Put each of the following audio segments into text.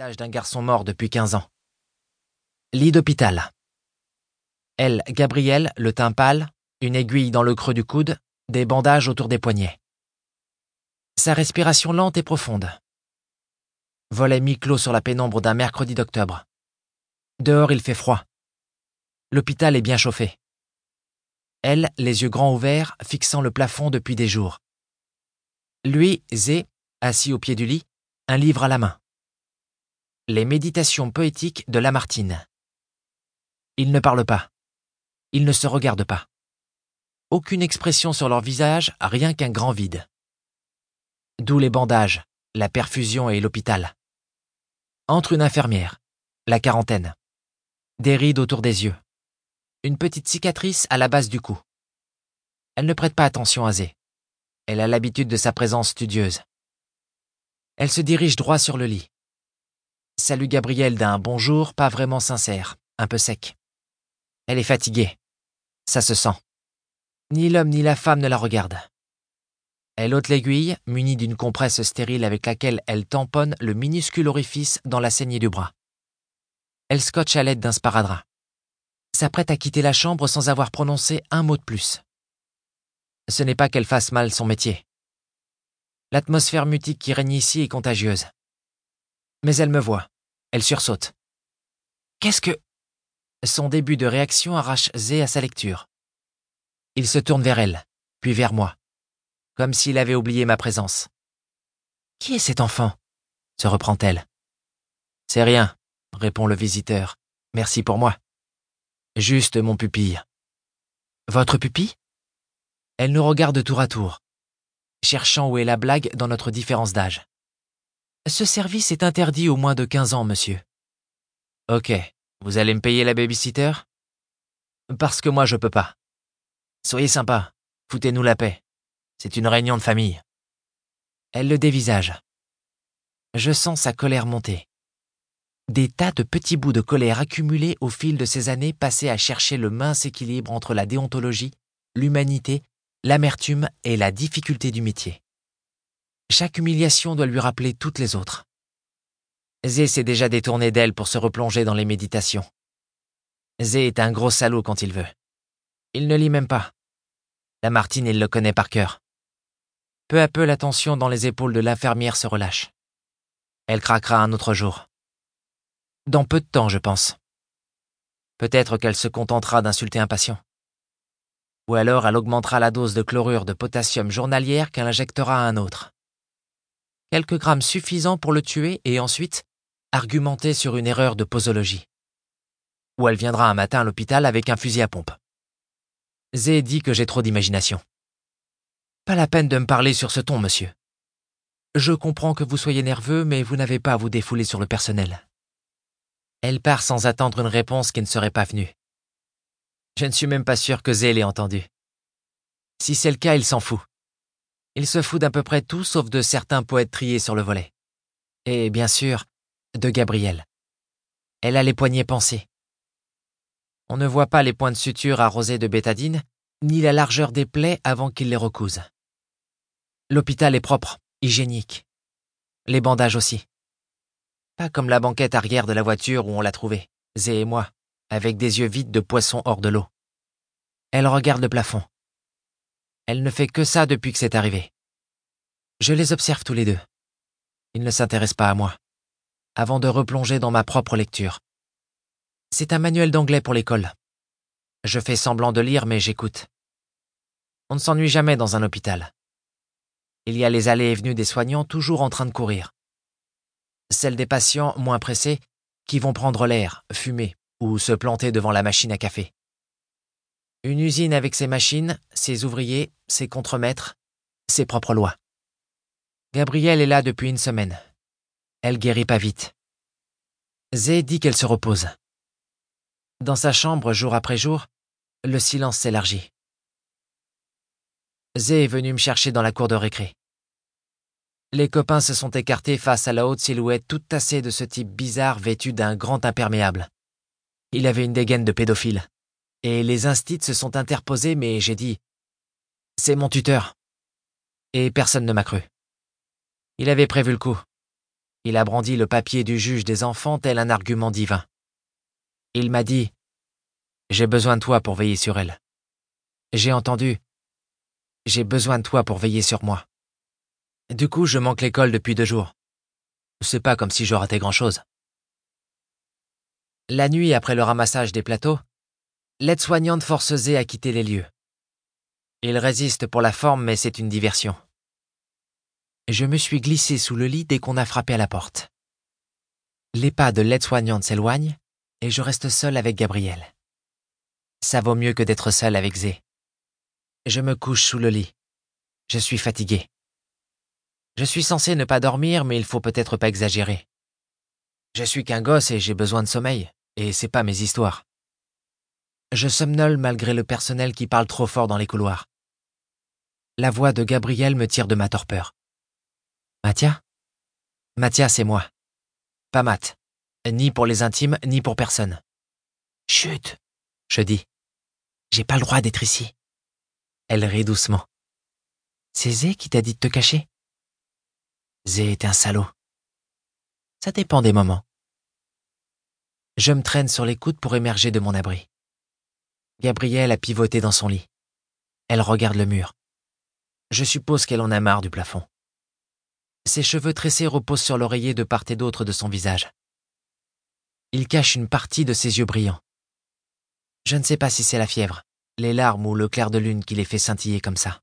d'un garçon mort depuis quinze ans. Lit d'hôpital. Elle, Gabrielle, le teint pâle, une aiguille dans le creux du coude, des bandages autour des poignets. Sa respiration lente et profonde. Volet mi-clos sur la pénombre d'un mercredi d'octobre. Dehors, il fait froid. L'hôpital est bien chauffé. Elle, les yeux grands ouverts, fixant le plafond depuis des jours. Lui, Zé, assis au pied du lit, un livre à la main. Les méditations poétiques de Lamartine. Ils ne parlent pas. Ils ne se regardent pas. Aucune expression sur leur visage, rien qu'un grand vide. D'où les bandages, la perfusion et l'hôpital. Entre une infirmière, la quarantaine. Des rides autour des yeux. Une petite cicatrice à la base du cou. Elle ne prête pas attention à Zé. Elle a l'habitude de sa présence studieuse. Elle se dirige droit sur le lit. Salue Gabriel d'un bonjour pas vraiment sincère, un peu sec. Elle est fatiguée. Ça se sent. Ni l'homme ni la femme ne la regardent. Elle ôte l'aiguille, munie d'une compresse stérile avec laquelle elle tamponne le minuscule orifice dans la saignée du bras. Elle scotche à l'aide d'un sparadrap. S'apprête à quitter la chambre sans avoir prononcé un mot de plus. Ce n'est pas qu'elle fasse mal son métier. L'atmosphère mutique qui règne ici est contagieuse. Mais elle me voit. Elle sursaute. Qu'est-ce que... Son début de réaction arrache Zé à sa lecture. Il se tourne vers elle, puis vers moi, comme s'il avait oublié ma présence. Qui est cet enfant? se reprend-elle. C'est rien, répond le visiteur. Merci pour moi. Juste mon pupille. Votre pupille? Elle nous regarde tour à tour, cherchant où est la blague dans notre différence d'âge. Ce service est interdit aux moins de 15 ans, monsieur. Ok, vous allez me payer la babysitter? Parce que moi je peux pas. Soyez sympa, foutez-nous la paix. C'est une réunion de famille. Elle le dévisage. Je sens sa colère monter. Des tas de petits bouts de colère accumulés au fil de ces années passées à chercher le mince équilibre entre la déontologie, l'humanité, l'amertume et la difficulté du métier. Chaque humiliation doit lui rappeler toutes les autres. Zé s'est déjà détourné d'elle pour se replonger dans les méditations. Zé est un gros salaud quand il veut. Il ne lit même pas. La Martine, il le connaît par cœur. Peu à peu, la tension dans les épaules de l'infirmière se relâche. Elle craquera un autre jour. Dans peu de temps, je pense. Peut-être qu'elle se contentera d'insulter un patient. Ou alors elle augmentera la dose de chlorure de potassium journalière qu'elle injectera à un autre quelques grammes suffisants pour le tuer et ensuite argumenter sur une erreur de posologie. Ou elle viendra un matin à l'hôpital avec un fusil à pompe. Zé dit que j'ai trop d'imagination. Pas la peine de me parler sur ce ton, monsieur. Je comprends que vous soyez nerveux, mais vous n'avez pas à vous défouler sur le personnel. Elle part sans attendre une réponse qui ne serait pas venue. Je ne suis même pas sûr que Zé l'ait entendu. Si c'est le cas, il s'en fout. Il se fout d'à peu près tout sauf de certains poètes triés sur le volet. Et bien sûr, de Gabrielle. Elle a les poignets pensés. On ne voit pas les points de suture arrosés de bétadine, ni la largeur des plaies avant qu'il les recouse. L'hôpital est propre, hygiénique. Les bandages aussi. Pas comme la banquette arrière de la voiture où on l'a trouvée, Zé et moi, avec des yeux vides de poisson hors de l'eau. Elle regarde le plafond. Elle ne fait que ça depuis que c'est arrivé. Je les observe tous les deux. Ils ne s'intéressent pas à moi. Avant de replonger dans ma propre lecture. C'est un manuel d'anglais pour l'école. Je fais semblant de lire, mais j'écoute. On ne s'ennuie jamais dans un hôpital. Il y a les allées et venues des soignants toujours en train de courir. Celles des patients moins pressés qui vont prendre l'air, fumer ou se planter devant la machine à café. Une usine avec ses machines, ses ouvriers, ses contremaîtres, ses propres lois. Gabrielle est là depuis une semaine. Elle guérit pas vite. Zé dit qu'elle se repose. Dans sa chambre, jour après jour, le silence s'élargit. Zé est venu me chercher dans la cour de récré. Les copains se sont écartés face à la haute silhouette toute tassée de ce type bizarre vêtu d'un grand imperméable. Il avait une dégaine de pédophile et les instits se sont interposés, mais j'ai dit C'est mon tuteur. Et personne ne m'a cru. Il avait prévu le coup. Il a brandi le papier du juge des enfants tel un argument divin. Il m'a dit J'ai besoin de toi pour veiller sur elle. J'ai entendu J'ai besoin de toi pour veiller sur moi. Du coup, je manque l'école depuis deux jours. C'est pas comme si je ratais grand-chose. La nuit après le ramassage des plateaux, l'aide-soignante force Zé à quitter les lieux. Il résiste pour la forme, mais c'est une diversion. Je me suis glissé sous le lit dès qu'on a frappé à la porte. Les pas de l'aide-soignante s'éloignent et je reste seul avec Gabriel. Ça vaut mieux que d'être seul avec Zé. Je me couche sous le lit. Je suis fatigué. Je suis censé ne pas dormir, mais il faut peut-être pas exagérer. Je suis qu'un gosse et j'ai besoin de sommeil, et c'est pas mes histoires. Je somnole malgré le personnel qui parle trop fort dans les couloirs. La voix de Gabriel me tire de ma torpeur. Mathia? Mathia, c'est moi. Pas Matt. Ni pour les intimes, ni pour personne. Chut, je dis. J'ai pas le droit d'être ici. Elle rit doucement. C'est Zé qui t'a dit de te cacher? Zé est un salaud. Ça dépend des moments. Je me traîne sur les coudes pour émerger de mon abri. Gabrielle a pivoté dans son lit. Elle regarde le mur. Je suppose qu'elle en a marre du plafond. Ses cheveux tressés reposent sur l'oreiller de part et d'autre de son visage. Il cache une partie de ses yeux brillants. Je ne sais pas si c'est la fièvre, les larmes ou le clair de lune qui les fait scintiller comme ça.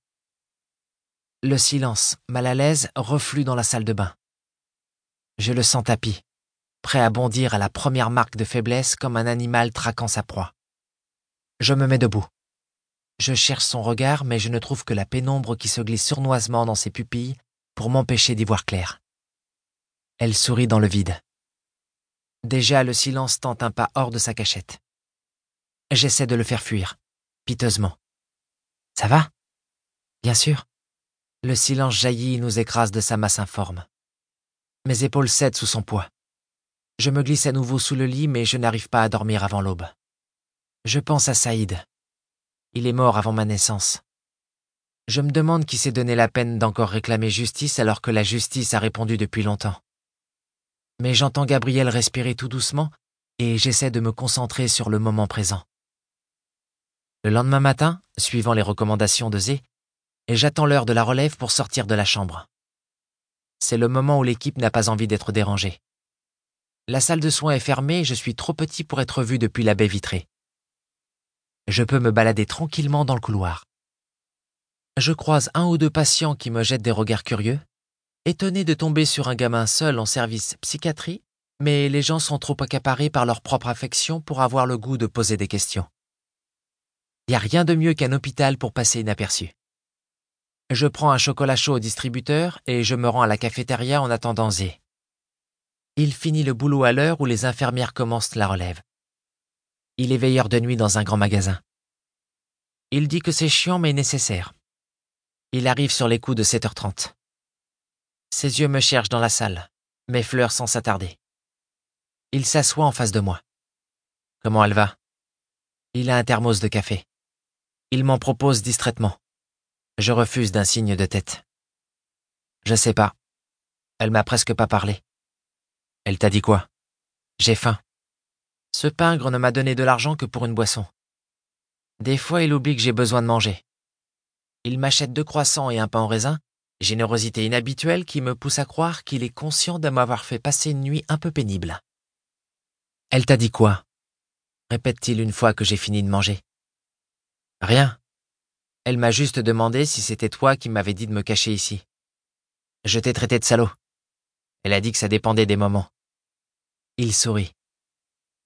Le silence, mal à l'aise, reflue dans la salle de bain. Je le sens tapis, prêt à bondir à la première marque de faiblesse comme un animal traquant sa proie. Je me mets debout. Je cherche son regard, mais je ne trouve que la pénombre qui se glisse sournoisement dans ses pupilles pour m'empêcher d'y voir clair. Elle sourit dans le vide. Déjà le silence tente un pas hors de sa cachette. J'essaie de le faire fuir, piteusement. Ça va? Bien sûr. Le silence jaillit et nous écrase de sa masse informe. Mes épaules cèdent sous son poids. Je me glisse à nouveau sous le lit, mais je n'arrive pas à dormir avant l'aube. Je pense à Saïd. Il est mort avant ma naissance. Je me demande qui s'est donné la peine d'encore réclamer justice alors que la justice a répondu depuis longtemps. Mais j'entends Gabriel respirer tout doucement et j'essaie de me concentrer sur le moment présent. Le lendemain matin, suivant les recommandations de Zé, j'attends l'heure de la relève pour sortir de la chambre. C'est le moment où l'équipe n'a pas envie d'être dérangée. La salle de soins est fermée et je suis trop petit pour être vu depuis la baie vitrée. Je peux me balader tranquillement dans le couloir. Je croise un ou deux patients qui me jettent des regards curieux, étonné de tomber sur un gamin seul en service psychiatrie, mais les gens sont trop accaparés par leur propre affection pour avoir le goût de poser des questions. Il n'y a rien de mieux qu'un hôpital pour passer inaperçu. Je prends un chocolat chaud au distributeur et je me rends à la cafétéria en attendant Zé. Il finit le boulot à l'heure où les infirmières commencent la relève. Il est veilleur de nuit dans un grand magasin. Il dit que c'est chiant mais nécessaire. Il arrive sur les coups de 7h30. Ses yeux me cherchent dans la salle, m'effleurent sans s'attarder. Il s'assoit en face de moi. Comment elle va? Il a un thermos de café. Il m'en propose distraitement. Je refuse d'un signe de tête. Je sais pas. Elle m'a presque pas parlé. Elle t'a dit quoi? J'ai faim. Ce pingre ne m'a donné de l'argent que pour une boisson. Des fois, il oublie que j'ai besoin de manger. Il m'achète deux croissants et un pain au raisin, générosité inhabituelle qui me pousse à croire qu'il est conscient de m'avoir fait passer une nuit un peu pénible. Elle t'a dit quoi? répète-t-il une fois que j'ai fini de manger. Rien. Elle m'a juste demandé si c'était toi qui m'avais dit de me cacher ici. Je t'ai traité de salaud. Elle a dit que ça dépendait des moments. Il sourit.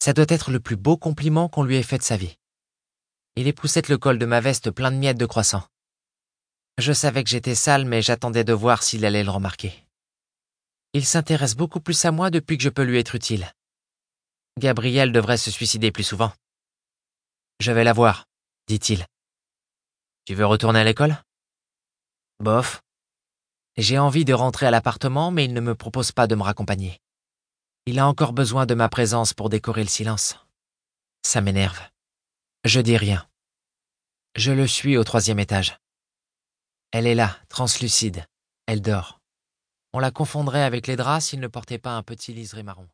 Ça doit être le plus beau compliment qu'on lui ait fait de sa vie. Il époussette le col de ma veste plein de miettes de croissant. Je savais que j'étais sale, mais j'attendais de voir s'il allait le remarquer. Il s'intéresse beaucoup plus à moi depuis que je peux lui être utile. Gabriel devrait se suicider plus souvent. Je vais la voir, dit-il. Tu veux retourner à l'école? Bof. J'ai envie de rentrer à l'appartement, mais il ne me propose pas de me raccompagner. Il a encore besoin de ma présence pour décorer le silence. Ça m'énerve. Je dis rien. Je le suis au troisième étage. Elle est là, translucide. Elle dort. On la confondrait avec les draps s'il ne portait pas un petit liseré marron.